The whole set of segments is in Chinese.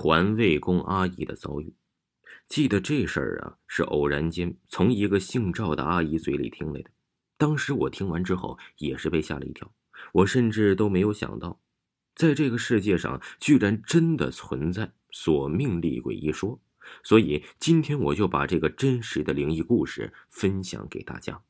环卫工阿姨的遭遇，记得这事儿啊，是偶然间从一个姓赵的阿姨嘴里听来的。当时我听完之后也是被吓了一跳，我甚至都没有想到，在这个世界上居然真的存在索命厉鬼一说。所以今天我就把这个真实的灵异故事分享给大家。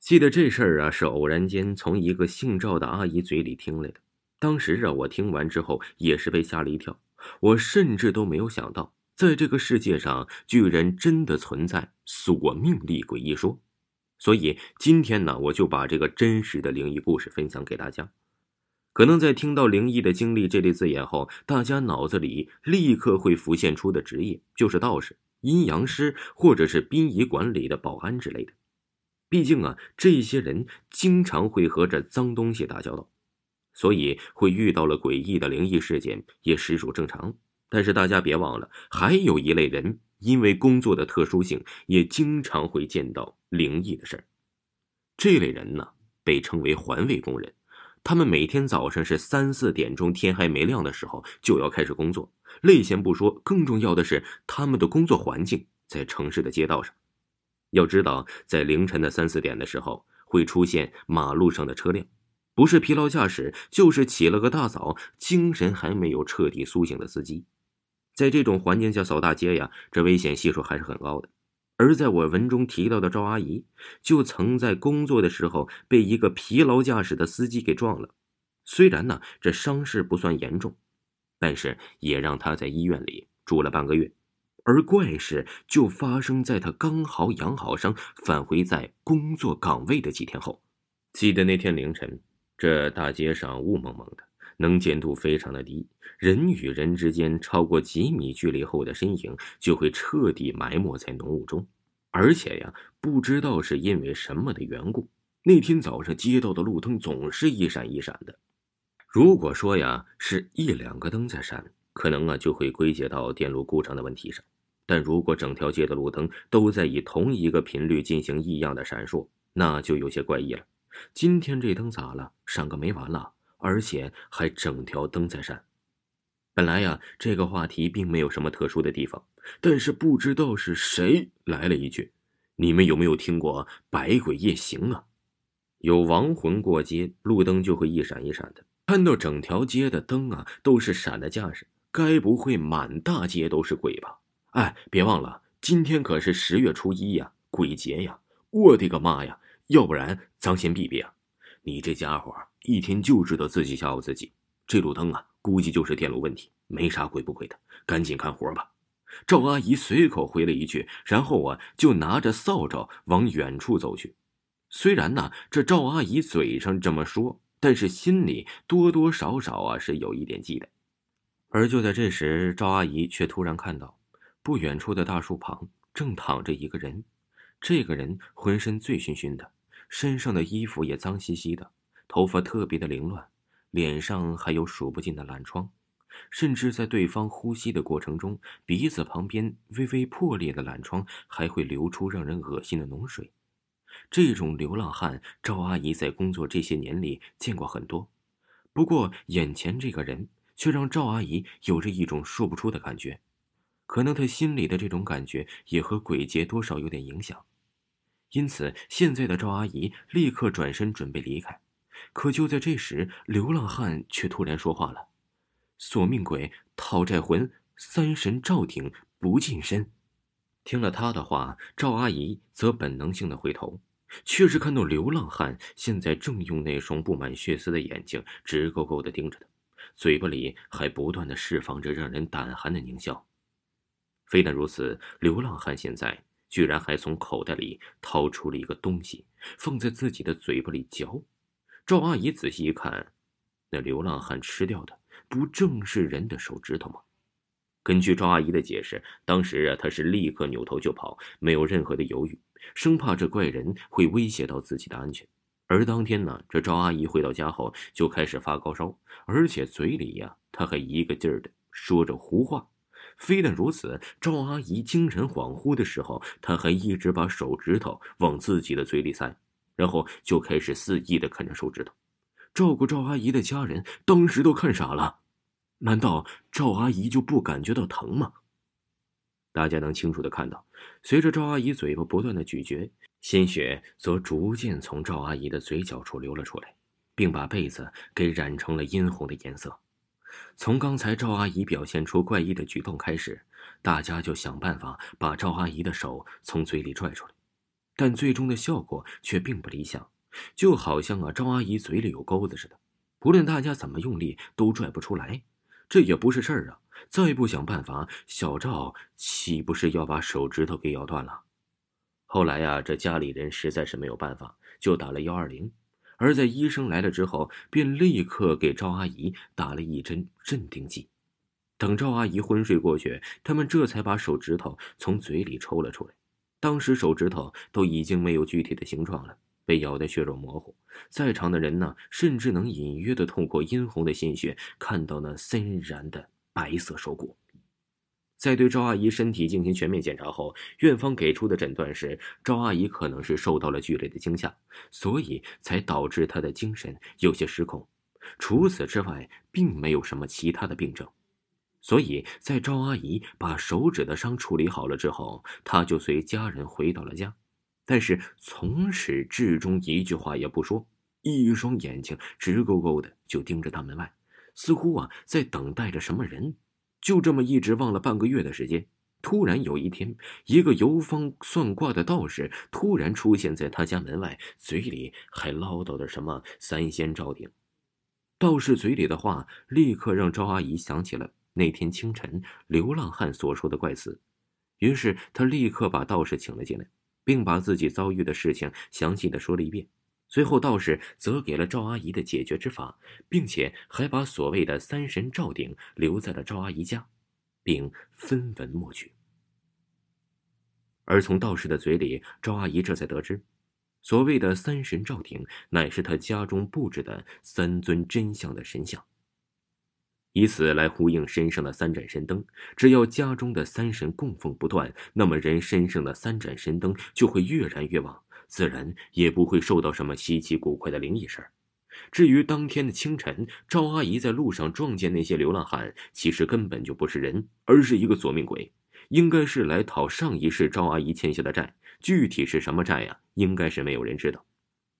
记得这事儿啊，是偶然间从一个姓赵的阿姨嘴里听来的。当时啊，我听完之后也是被吓了一跳。我甚至都没有想到，在这个世界上居然真的存在索命厉鬼一说，所以今天呢，我就把这个真实的灵异故事分享给大家。可能在听到“灵异的经历”这类字眼后，大家脑子里立刻会浮现出的职业就是道士、阴阳师，或者是殡仪馆里的保安之类的。毕竟啊，这些人经常会和这脏东西打交道。所以会遇到了诡异的灵异事件也实属正常，但是大家别忘了，还有一类人因为工作的特殊性，也经常会见到灵异的事儿。这类人呢，被称为环卫工人，他们每天早上是三四点钟，天还没亮的时候就要开始工作，累先不说，更重要的是他们的工作环境在城市的街道上。要知道，在凌晨的三四点的时候，会出现马路上的车辆。不是疲劳驾驶，就是起了个大早，精神还没有彻底苏醒的司机，在这种环境下扫大街呀，这危险系数还是很高的。而在我文中提到的赵阿姨，就曾在工作的时候被一个疲劳驾驶的司机给撞了，虽然呢这伤势不算严重，但是也让她在医院里住了半个月。而怪事就发生在她刚好养好伤，返回在工作岗位的几天后。记得那天凌晨。这大街上雾蒙蒙的，能见度非常的低，人与人之间超过几米距离后的身影就会彻底埋没在浓雾中。而且呀，不知道是因为什么的缘故，那天早上街道的路灯总是一闪一闪的。如果说呀是一两个灯在闪，可能啊就会归结到电路故障的问题上。但如果整条街的路灯都在以同一个频率进行异样的闪烁，那就有些怪异了。今天这灯咋了？闪个没完了，而且还整条灯在闪。本来呀，这个话题并没有什么特殊的地方，但是不知道是谁来了一句：“你们有没有听过百鬼夜行啊？有亡魂过街，路灯就会一闪一闪的。看到整条街的灯啊都是闪的架势，该不会满大街都是鬼吧？哎，别忘了，今天可是十月初一呀，鬼节呀！我的个妈呀！”要不然咱先避避啊！你这家伙一天就知道自己吓唬自己。这路灯啊，估计就是电路问题，没啥鬼不鬼的。赶紧干活吧。赵阿姨随口回了一句，然后啊，就拿着扫帚往远处走去。虽然呢，这赵阿姨嘴上这么说，但是心里多多少少啊是有一点忌惮。而就在这时，赵阿姨却突然看到，不远处的大树旁正躺着一个人。这个人浑身醉醺醺的。身上的衣服也脏兮兮的，头发特别的凌乱，脸上还有数不尽的烂疮，甚至在对方呼吸的过程中，鼻子旁边微微破裂的烂疮还会流出让人恶心的脓水。这种流浪汉，赵阿姨在工作这些年里见过很多，不过眼前这个人却让赵阿姨有着一种说不出的感觉，可能她心里的这种感觉也和鬼节多少有点影响。因此，现在的赵阿姨立刻转身准备离开，可就在这时，流浪汉却突然说话了：“索命鬼，讨债魂，三神照顶，不近身。”听了他的话，赵阿姨则本能性的回头，却是看到流浪汉现在正用那双布满血丝的眼睛直勾勾的盯着他，嘴巴里还不断的释放着让人胆寒的狞笑。非但如此，流浪汉现在。居然还从口袋里掏出了一个东西，放在自己的嘴巴里嚼。赵阿姨仔细一看，那流浪汉吃掉的不正是人的手指头吗？根据赵阿姨的解释，当时啊，她是立刻扭头就跑，没有任何的犹豫，生怕这怪人会威胁到自己的安全。而当天呢，这赵阿姨回到家后就开始发高烧，而且嘴里呀，她还一个劲儿的说着胡话。非但如此，赵阿姨精神恍惚的时候，她还一直把手指头往自己的嘴里塞，然后就开始肆意的啃着手指头。照顾赵阿姨的家人当时都看傻了。难道赵阿姨就不感觉到疼吗？大家能清楚的看到，随着赵阿姨嘴巴不断的咀嚼，鲜血则逐渐从赵阿姨的嘴角处流了出来，并把被子给染成了殷红的颜色。从刚才赵阿姨表现出怪异的举动开始，大家就想办法把赵阿姨的手从嘴里拽出来，但最终的效果却并不理想，就好像啊赵阿姨嘴里有钩子似的，不论大家怎么用力都拽不出来。这也不是事儿啊！再不想办法，小赵岂不是要把手指头给咬断了？后来呀，这家里人实在是没有办法，就打了幺二零。而在医生来了之后，便立刻给赵阿姨打了一针镇定剂。等赵阿姨昏睡过去，他们这才把手指头从嘴里抽了出来。当时手指头都已经没有具体的形状了。被咬得血肉模糊，在场的人呢，甚至能隐约的透过殷红的鲜血，看到那森然的白色手骨。在对赵阿姨身体进行全面检查后，院方给出的诊断是赵阿姨可能是受到了剧烈的惊吓，所以才导致她的精神有些失控。除此之外，并没有什么其他的病症。所以在赵阿姨把手指的伤处理好了之后，她就随家人回到了家。但是从始至终一句话也不说，一双眼睛直勾勾的就盯着大门外，似乎啊在等待着什么人。就这么一直忘了半个月的时间，突然有一天，一个游方算卦的道士突然出现在他家门外，嘴里还唠叨着什么三仙照顶。道士嘴里的话立刻让赵阿姨想起了那天清晨流浪汉所说的怪词，于是她立刻把道士请了进来。并把自己遭遇的事情详细的说了一遍，随后道士则给了赵阿姨的解决之法，并且还把所谓的三神罩顶留在了赵阿姨家，并分文默许。而从道士的嘴里，赵阿姨这才得知，所谓的三神罩顶乃是他家中布置的三尊真相的神像。以此来呼应身上的三盏神灯，只要家中的三神供奉不断，那么人身上的三盏神灯就会越燃越旺，自然也不会受到什么稀奇古怪的灵异事儿。至于当天的清晨，赵阿姨在路上撞见那些流浪汉，其实根本就不是人，而是一个索命鬼，应该是来讨上一世赵阿姨欠下的债。具体是什么债呀？应该是没有人知道。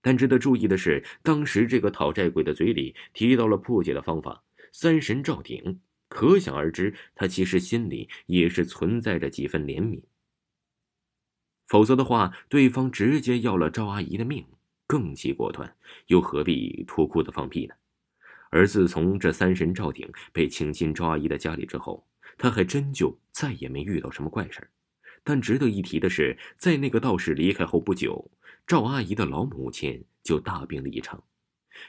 但值得注意的是，当时这个讨债鬼的嘴里提到了破解的方法。三神照顶，可想而知，他其实心里也是存在着几分怜悯。否则的话，对方直接要了赵阿姨的命，更其果断，又何必脱裤子放屁呢？而自从这三神赵鼎被请进赵阿姨的家里之后，他还真就再也没遇到什么怪事但值得一提的是，在那个道士离开后不久，赵阿姨的老母亲就大病了一场。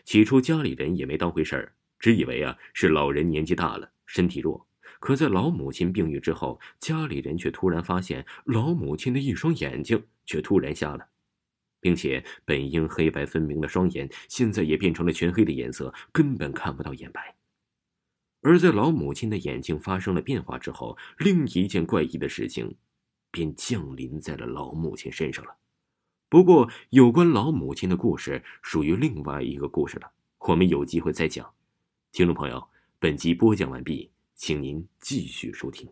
起初家里人也没当回事儿。只以为啊是老人年纪大了，身体弱。可在老母亲病愈之后，家里人却突然发现老母亲的一双眼睛却突然瞎了，并且本应黑白分明的双眼，现在也变成了全黑的颜色，根本看不到眼白。而在老母亲的眼睛发生了变化之后，另一件怪异的事情便降临在了老母亲身上了。不过，有关老母亲的故事属于另外一个故事了，我们有机会再讲。听众朋友，本集播讲完毕，请您继续收听。